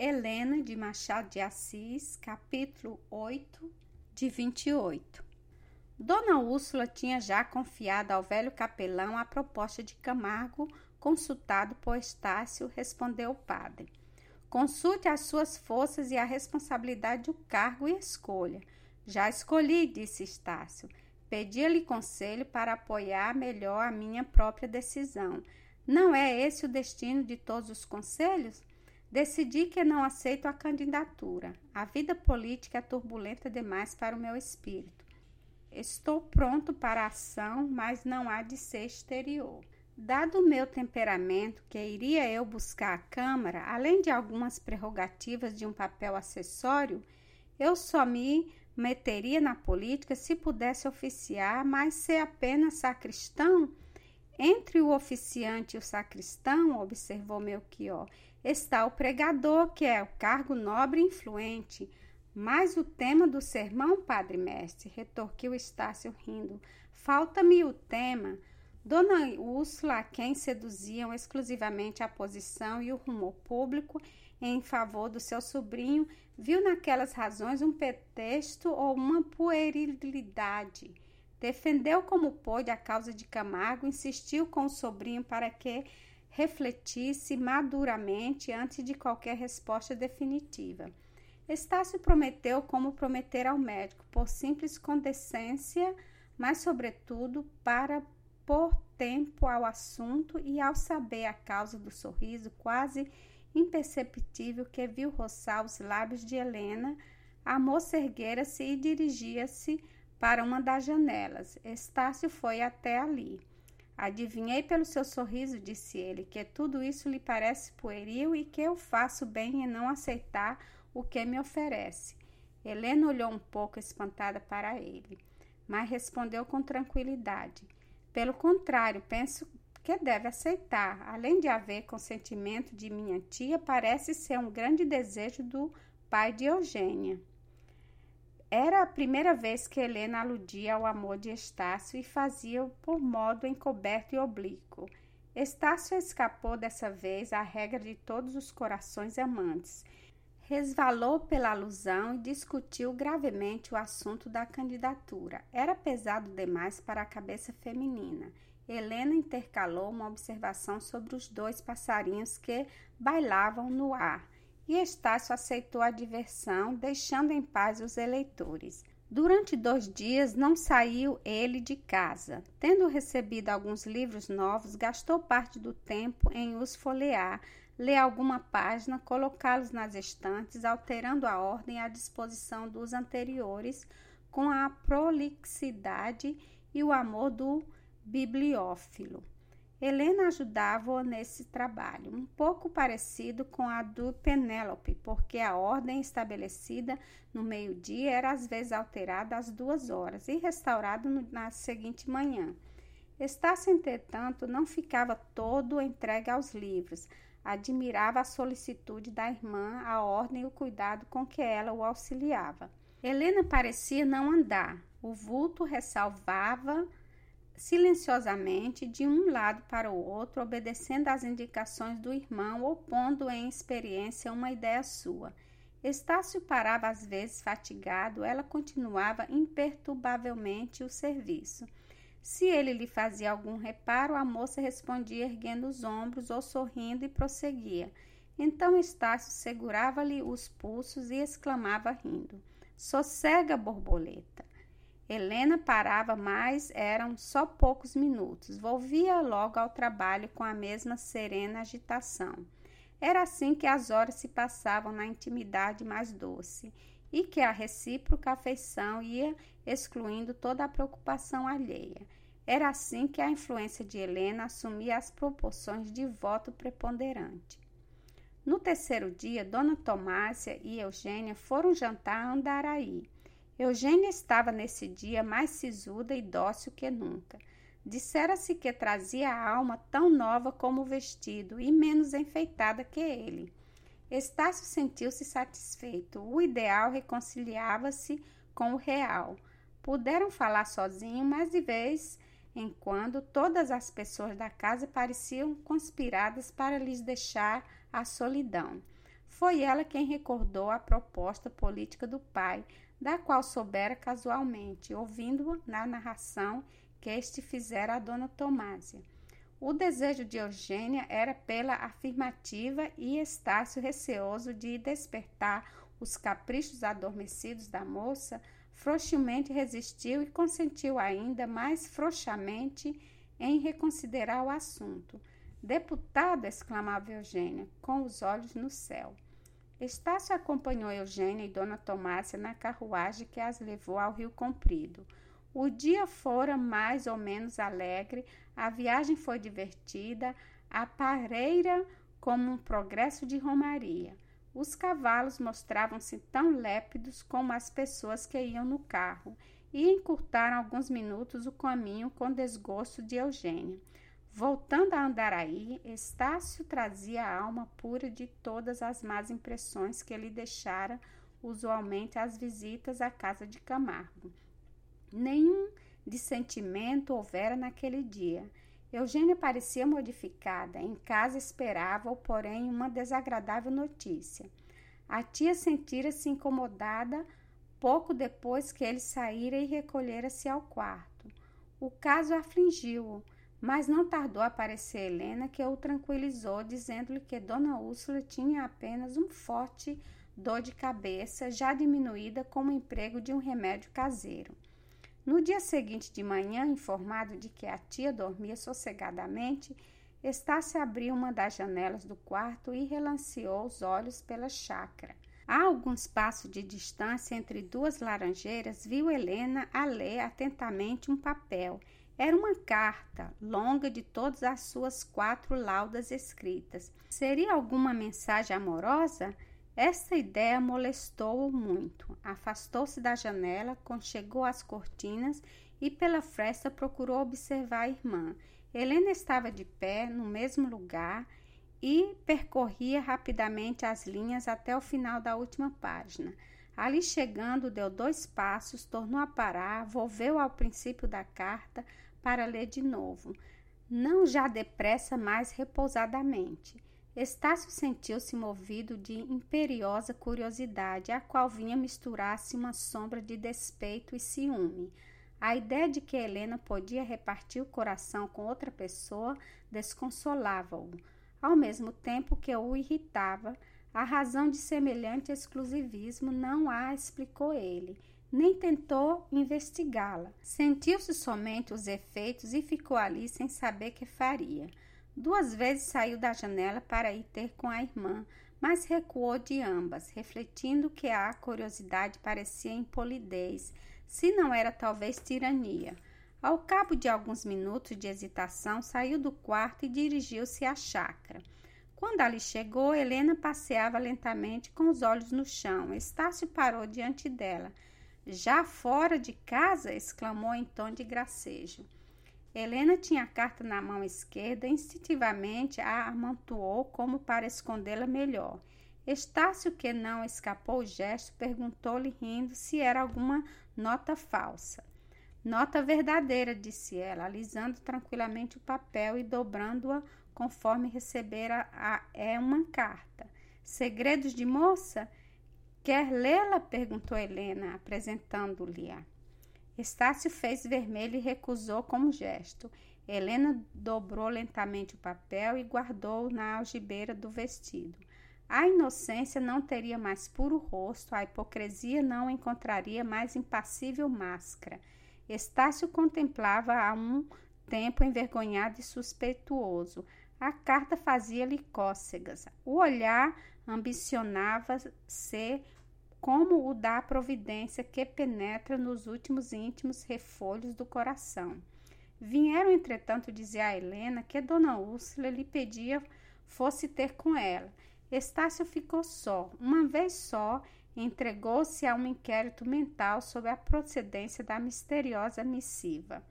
Helena de Machado de Assis, capítulo 8, de 28. Dona Úrsula tinha já confiado ao velho capelão a proposta de Camargo, consultado por Estácio, respondeu o padre. Consulte as suas forças e a responsabilidade do cargo e escolha. Já escolhi, disse Estácio. Pedia-lhe conselho para apoiar melhor a minha própria decisão. Não é esse o destino de todos os conselhos? Decidi que não aceito a candidatura. A vida política é turbulenta demais para o meu espírito. Estou pronto para a ação, mas não há de ser exterior. Dado o meu temperamento, que iria eu buscar a Câmara, além de algumas prerrogativas de um papel acessório, eu só me meteria na política se pudesse oficiar, mas ser apenas sacristão entre o oficiante e o sacristão, observou Melchior, está o pregador, que é o cargo nobre e influente. Mas o tema do sermão, padre mestre, retorquiu Estácio rindo. Falta-me o tema. Dona Úrsula, a quem seduziam exclusivamente a posição e o rumor público em favor do seu sobrinho, viu naquelas razões um pretexto ou uma puerilidade Defendeu como pôde a causa de Camargo, insistiu com o sobrinho para que refletisse maduramente antes de qualquer resposta definitiva. Estácio prometeu como prometer ao médico, por simples condescência, mas sobretudo para pôr tempo ao assunto e ao saber a causa do sorriso quase imperceptível que viu roçar os lábios de Helena, a moça erguera-se e dirigia-se para uma das janelas. Estácio foi até ali. Adivinhei pelo seu sorriso, disse ele, que tudo isso lhe parece pueril e que eu faço bem em não aceitar o que me oferece. Helena olhou um pouco espantada para ele, mas respondeu com tranquilidade. Pelo contrário, penso que deve aceitar. Além de haver consentimento de minha tia, parece ser um grande desejo do pai de Eugênia. Era a primeira vez que Helena aludia ao amor de Estácio e fazia-o por modo encoberto e oblíquo. Estácio escapou dessa vez à regra de todos os corações amantes. Resvalou pela alusão e discutiu gravemente o assunto da candidatura. Era pesado demais para a cabeça feminina. Helena intercalou uma observação sobre os dois passarinhos que bailavam no ar e Estácio aceitou a diversão, deixando em paz os eleitores. Durante dois dias não saiu ele de casa. Tendo recebido alguns livros novos, gastou parte do tempo em os folhear, ler alguma página, colocá-los nas estantes, alterando a ordem e a disposição dos anteriores, com a prolixidade e o amor do bibliófilo. Helena ajudava-o nesse trabalho, um pouco parecido com a do Penélope, porque a ordem estabelecida no meio-dia era às vezes alterada às duas horas e restaurada na seguinte manhã. Estácio, entretanto, não ficava todo entregue aos livros. Admirava a solicitude da irmã, a ordem e o cuidado com que ela o auxiliava. Helena parecia não andar. O vulto ressalvava silenciosamente de um lado para o outro, obedecendo às indicações do irmão ou pondo em experiência uma ideia sua. Estácio parava às vezes fatigado, ela continuava imperturbavelmente o serviço. Se ele lhe fazia algum reparo, a moça respondia erguendo os ombros ou sorrindo e prosseguia. Então Estácio segurava-lhe os pulsos e exclamava rindo: Sossega, borboleta. Helena parava, mas eram só poucos minutos. Volvia logo ao trabalho com a mesma serena agitação. Era assim que as horas se passavam na intimidade mais doce e que a recíproca afeição ia excluindo toda a preocupação alheia. Era assim que a influência de Helena assumia as proporções de voto preponderante. No terceiro dia, Dona Tomásia e Eugênia foram jantar a Andaraí. Eugênia estava nesse dia mais sisuda e dócil que nunca. Dissera-se que trazia a alma tão nova como o vestido e menos enfeitada que ele. Estácio sentiu-se satisfeito. O ideal reconciliava-se com o real. Puderam falar sozinho, mas de vez em quando todas as pessoas da casa pareciam conspiradas para lhes deixar a solidão. Foi ela quem recordou a proposta política do pai, da qual soubera casualmente, ouvindo na narração que este fizera a dona Tomásia. O desejo de Eugênia era pela afirmativa e Estácio, receoso de despertar os caprichos adormecidos da moça, frouxamente resistiu e consentiu ainda mais frouxamente em reconsiderar o assunto. Deputado, exclamava Eugênia, com os olhos no céu. Estácio acompanhou Eugênia e Dona Tomásia na carruagem que as levou ao Rio Comprido. O dia fora mais ou menos alegre, a viagem foi divertida, a pareira como um progresso de romaria. Os cavalos mostravam-se tão lépidos como as pessoas que iam no carro e encurtaram alguns minutos o caminho com desgosto de Eugênia. Voltando a Andaraí, Estácio trazia a alma pura de todas as más impressões que ele deixara usualmente às visitas à casa de Camargo. Nenhum dissentimento houvera naquele dia. Eugênia parecia modificada. Em casa esperava, porém, uma desagradável notícia. A tia sentira-se incomodada pouco depois que ele saíra e recolhera-se ao quarto. O caso afligiu-o, mas não tardou a aparecer Helena, que o tranquilizou, dizendo-lhe que Dona Úrsula tinha apenas um forte dor de cabeça, já diminuída com o emprego de um remédio caseiro. No dia seguinte de manhã, informado de que a tia dormia sossegadamente, Estácio abriu uma das janelas do quarto e relanceou os olhos pela chácara. A alguns passos de distância entre duas laranjeiras, viu Helena a ler atentamente um papel. Era uma carta, longa de todas as suas quatro laudas escritas. Seria alguma mensagem amorosa? Essa ideia molestou-o muito. Afastou-se da janela, conchegou as cortinas e pela fresta procurou observar a irmã. Helena estava de pé no mesmo lugar e percorria rapidamente as linhas até o final da última página. Ali chegando, deu dois passos, tornou a parar, volveu ao princípio da carta para ler de novo. Não já depressa, mas repousadamente. Estácio sentiu-se movido de imperiosa curiosidade, a qual vinha misturar-se uma sombra de despeito e ciúme. A ideia de que Helena podia repartir o coração com outra pessoa desconsolava-o, ao mesmo tempo que o irritava. A razão de semelhante exclusivismo não a explicou ele, nem tentou investigá-la. Sentiu-se somente os efeitos e ficou ali sem saber que faria. Duas vezes saiu da janela para ir ter com a irmã, mas recuou de ambas, refletindo que a curiosidade parecia impolidez, se não era talvez tirania. Ao cabo de alguns minutos de hesitação, saiu do quarto e dirigiu-se à chácara. Quando ali chegou, Helena passeava lentamente com os olhos no chão. Estácio parou diante dela. Já fora de casa? exclamou em tom de gracejo. Helena tinha a carta na mão esquerda, instintivamente a amontoou como para escondê-la melhor. Estácio, que não escapou o gesto, perguntou-lhe rindo se era alguma nota falsa. Nota verdadeira, disse ela, alisando tranquilamente o papel e dobrando-a conforme recebera a, é uma carta. Segredos de moça? Quer lê-la? perguntou Helena, apresentando-lhe-a. Estácio fez vermelho e recusou com um gesto. Helena dobrou lentamente o papel e guardou na algibeira do vestido. A inocência não teria mais puro rosto, a hipocrisia não encontraria mais impassível máscara. Estácio contemplava há um tempo envergonhado e suspeituoso. A carta fazia-lhe cócegas. O olhar ambicionava ser como o da providência que penetra nos últimos íntimos refolhos do coração. Vieram, entretanto, dizer a Helena que Dona Úrsula lhe pedia fosse ter com ela. Estácio ficou só. Uma vez só, entregou-se a um inquérito mental sobre a procedência da misteriosa missiva.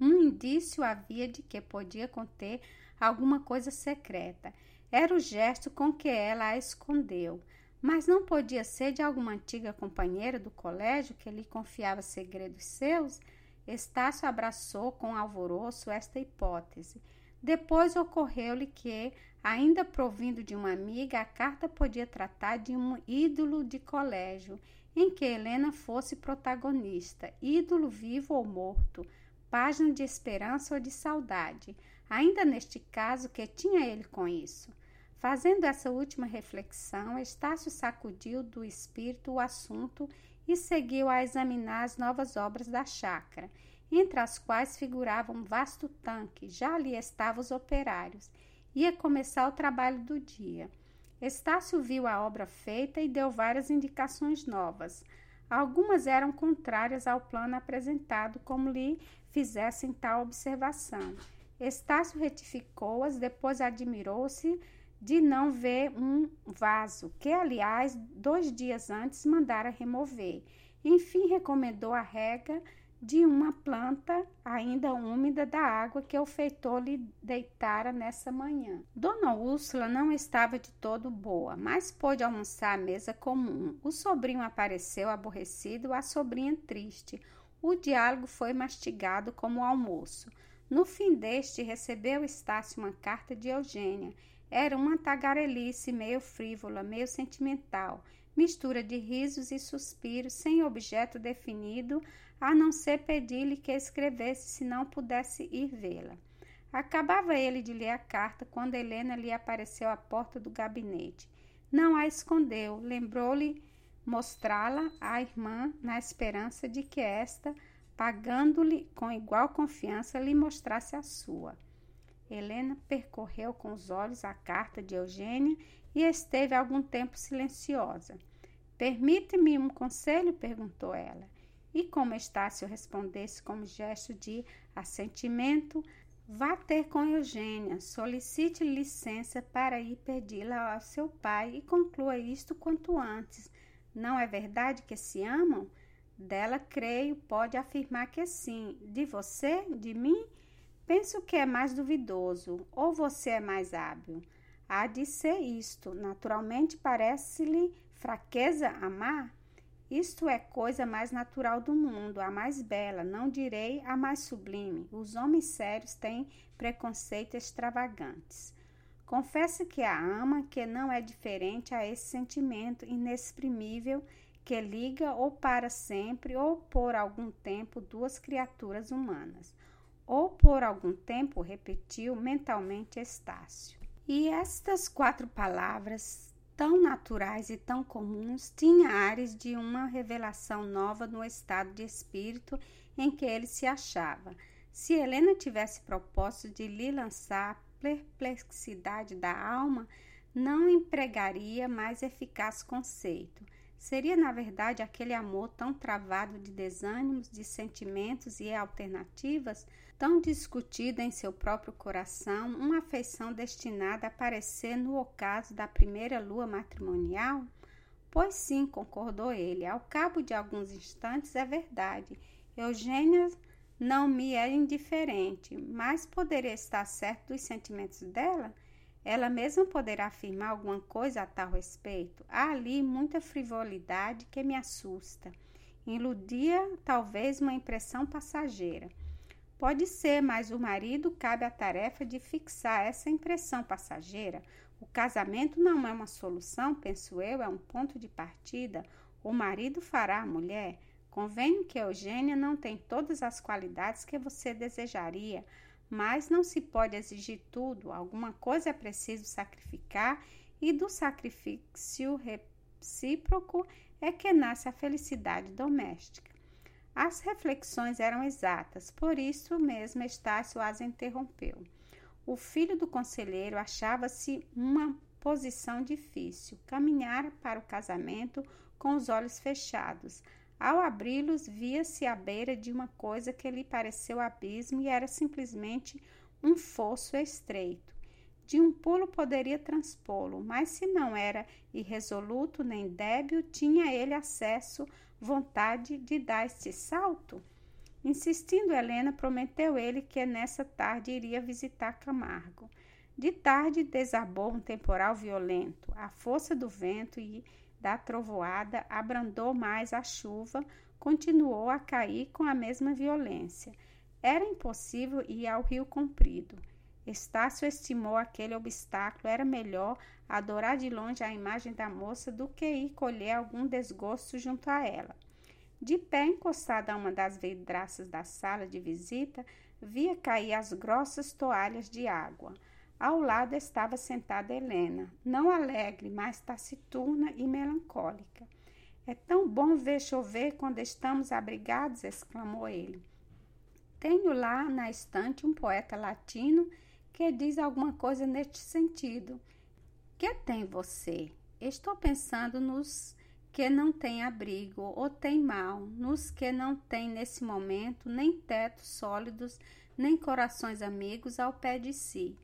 Um indício havia de que podia conter alguma coisa secreta. Era o gesto com que ela a escondeu. Mas não podia ser de alguma antiga companheira do colégio que lhe confiava segredos seus? Estácio abraçou com alvoroço esta hipótese. Depois ocorreu-lhe que Ainda provindo de uma amiga, a carta podia tratar de um ídolo de colégio em que Helena fosse protagonista, ídolo vivo ou morto, página de esperança ou de saudade. Ainda neste caso, que tinha ele com isso? Fazendo essa última reflexão, Estácio sacudiu do espírito o assunto e seguiu a examinar as novas obras da chácara, entre as quais figurava um vasto tanque, já ali estavam os operários. Ia começar o trabalho do dia. Estácio viu a obra feita e deu várias indicações novas. Algumas eram contrárias ao plano apresentado, como lhe fizessem tal observação. Estácio retificou-as, depois admirou-se de não ver um vaso, que, aliás, dois dias antes mandara remover. Enfim, recomendou a rega de uma planta ainda úmida da água que o feitor lhe deitara nessa manhã. Dona Úrsula não estava de todo boa, mas pôde almoçar à mesa comum. O sobrinho apareceu aborrecido, a sobrinha triste. O diálogo foi mastigado como almoço. No fim deste, recebeu Estácio uma carta de Eugênia era uma tagarelice meio frívola, meio sentimental, mistura de risos e suspiros, sem objeto definido, a não ser pedir-lhe que escrevesse se não pudesse ir vê-la. Acabava ele de ler a carta quando Helena lhe apareceu à porta do gabinete. Não a escondeu, lembrou-lhe mostrá-la à irmã na esperança de que esta, pagando-lhe com igual confiança, lhe mostrasse a sua. Helena percorreu com os olhos a carta de Eugênia e esteve algum tempo silenciosa. Permite-me um conselho? perguntou ela. E como Estácio respondesse com um gesto de assentimento, vá ter com Eugênia, solicite licença para ir pedi-la ao seu pai e conclua isto quanto antes. Não é verdade que se amam? Dela, creio, pode afirmar que sim. De você? De mim? Penso que é mais duvidoso, ou você é mais hábil. Há de ser isto. Naturalmente parece-lhe fraqueza amar? Isto é coisa mais natural do mundo, a mais bela, não direi a mais sublime. Os homens sérios têm preconceitos extravagantes. Confesse que a ama, que não é diferente a esse sentimento inexprimível que liga ou para sempre ou por algum tempo duas criaturas humanas ou por algum tempo repetiu mentalmente Estácio. E estas quatro palavras, tão naturais e tão comuns, tinham ares de uma revelação nova no estado de espírito em que ele se achava. Se Helena tivesse propósito de lhe lançar a perplexidade da alma, não empregaria mais eficaz conceito. Seria, na verdade, aquele amor tão travado de desânimos, de sentimentos e alternativas tão discutida em seu próprio coração, uma afeição destinada a aparecer no ocaso da primeira lua matrimonial? Pois sim, concordou ele. Ao cabo de alguns instantes, é verdade. Eugênia não me é indiferente, mas poderia estar certo dos sentimentos dela? Ela mesma poderá afirmar alguma coisa a tal respeito? Há ali muita frivolidade que me assusta. Iludia talvez uma impressão passageira. Pode ser, mas o marido cabe a tarefa de fixar essa impressão passageira. O casamento não é uma solução, penso eu, é um ponto de partida. O marido fará a mulher. Convenho que Eugênia não tem todas as qualidades que você desejaria, mas não se pode exigir tudo. Alguma coisa é preciso sacrificar e do sacrifício recíproco é que nasce a felicidade doméstica. As reflexões eram exatas, por isso mesmo Estácio as interrompeu. O filho do conselheiro achava-se uma posição difícil. Caminhara para o casamento com os olhos fechados. Ao abri-los, via-se à beira de uma coisa que lhe pareceu abismo e era simplesmente um fosso estreito. De um pulo poderia transpô-lo, mas se não era irresoluto nem débil, tinha ele acesso vontade de dar este salto? Insistindo, Helena prometeu ele que nessa tarde iria visitar Camargo. De tarde desabou um temporal violento. A força do vento e da trovoada abrandou mais a chuva, continuou a cair com a mesma violência. Era impossível ir ao Rio Comprido. Estácio estimou aquele obstáculo era melhor adorar de longe a imagem da moça do que ir colher algum desgosto junto a ela. De pé, encostada a uma das vidraças da sala de visita, via cair as grossas toalhas de água. Ao lado estava sentada Helena, não alegre, mas taciturna e melancólica. É tão bom ver chover quando estamos abrigados, exclamou ele. Tenho lá na estante um poeta latino que diz alguma coisa neste sentido. Que tem você? Estou pensando nos que não têm abrigo ou têm mal, nos que não têm nesse momento nem tetos sólidos, nem corações amigos ao pé de si.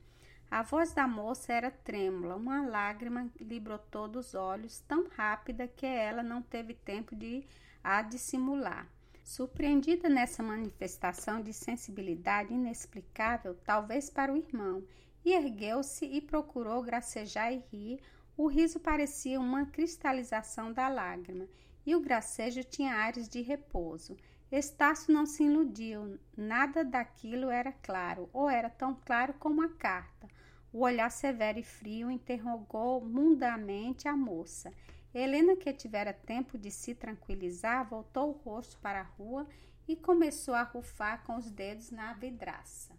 A voz da moça era trêmula, uma lágrima lhe brotou dos olhos tão rápida que ela não teve tempo de a dissimular. Surpreendida nessa manifestação de sensibilidade inexplicável, talvez para o irmão, e ergueu-se e procurou gracejar e rir. O riso parecia uma cristalização da lágrima, e o gracejo tinha ares de repouso. Estácio não se iludiu, nada daquilo era claro, ou era tão claro como a carta. O olhar severo e frio interrogou mundamente a moça. Helena, que tivera tempo de se tranquilizar, voltou o rosto para a rua e começou a rufar com os dedos na vidraça.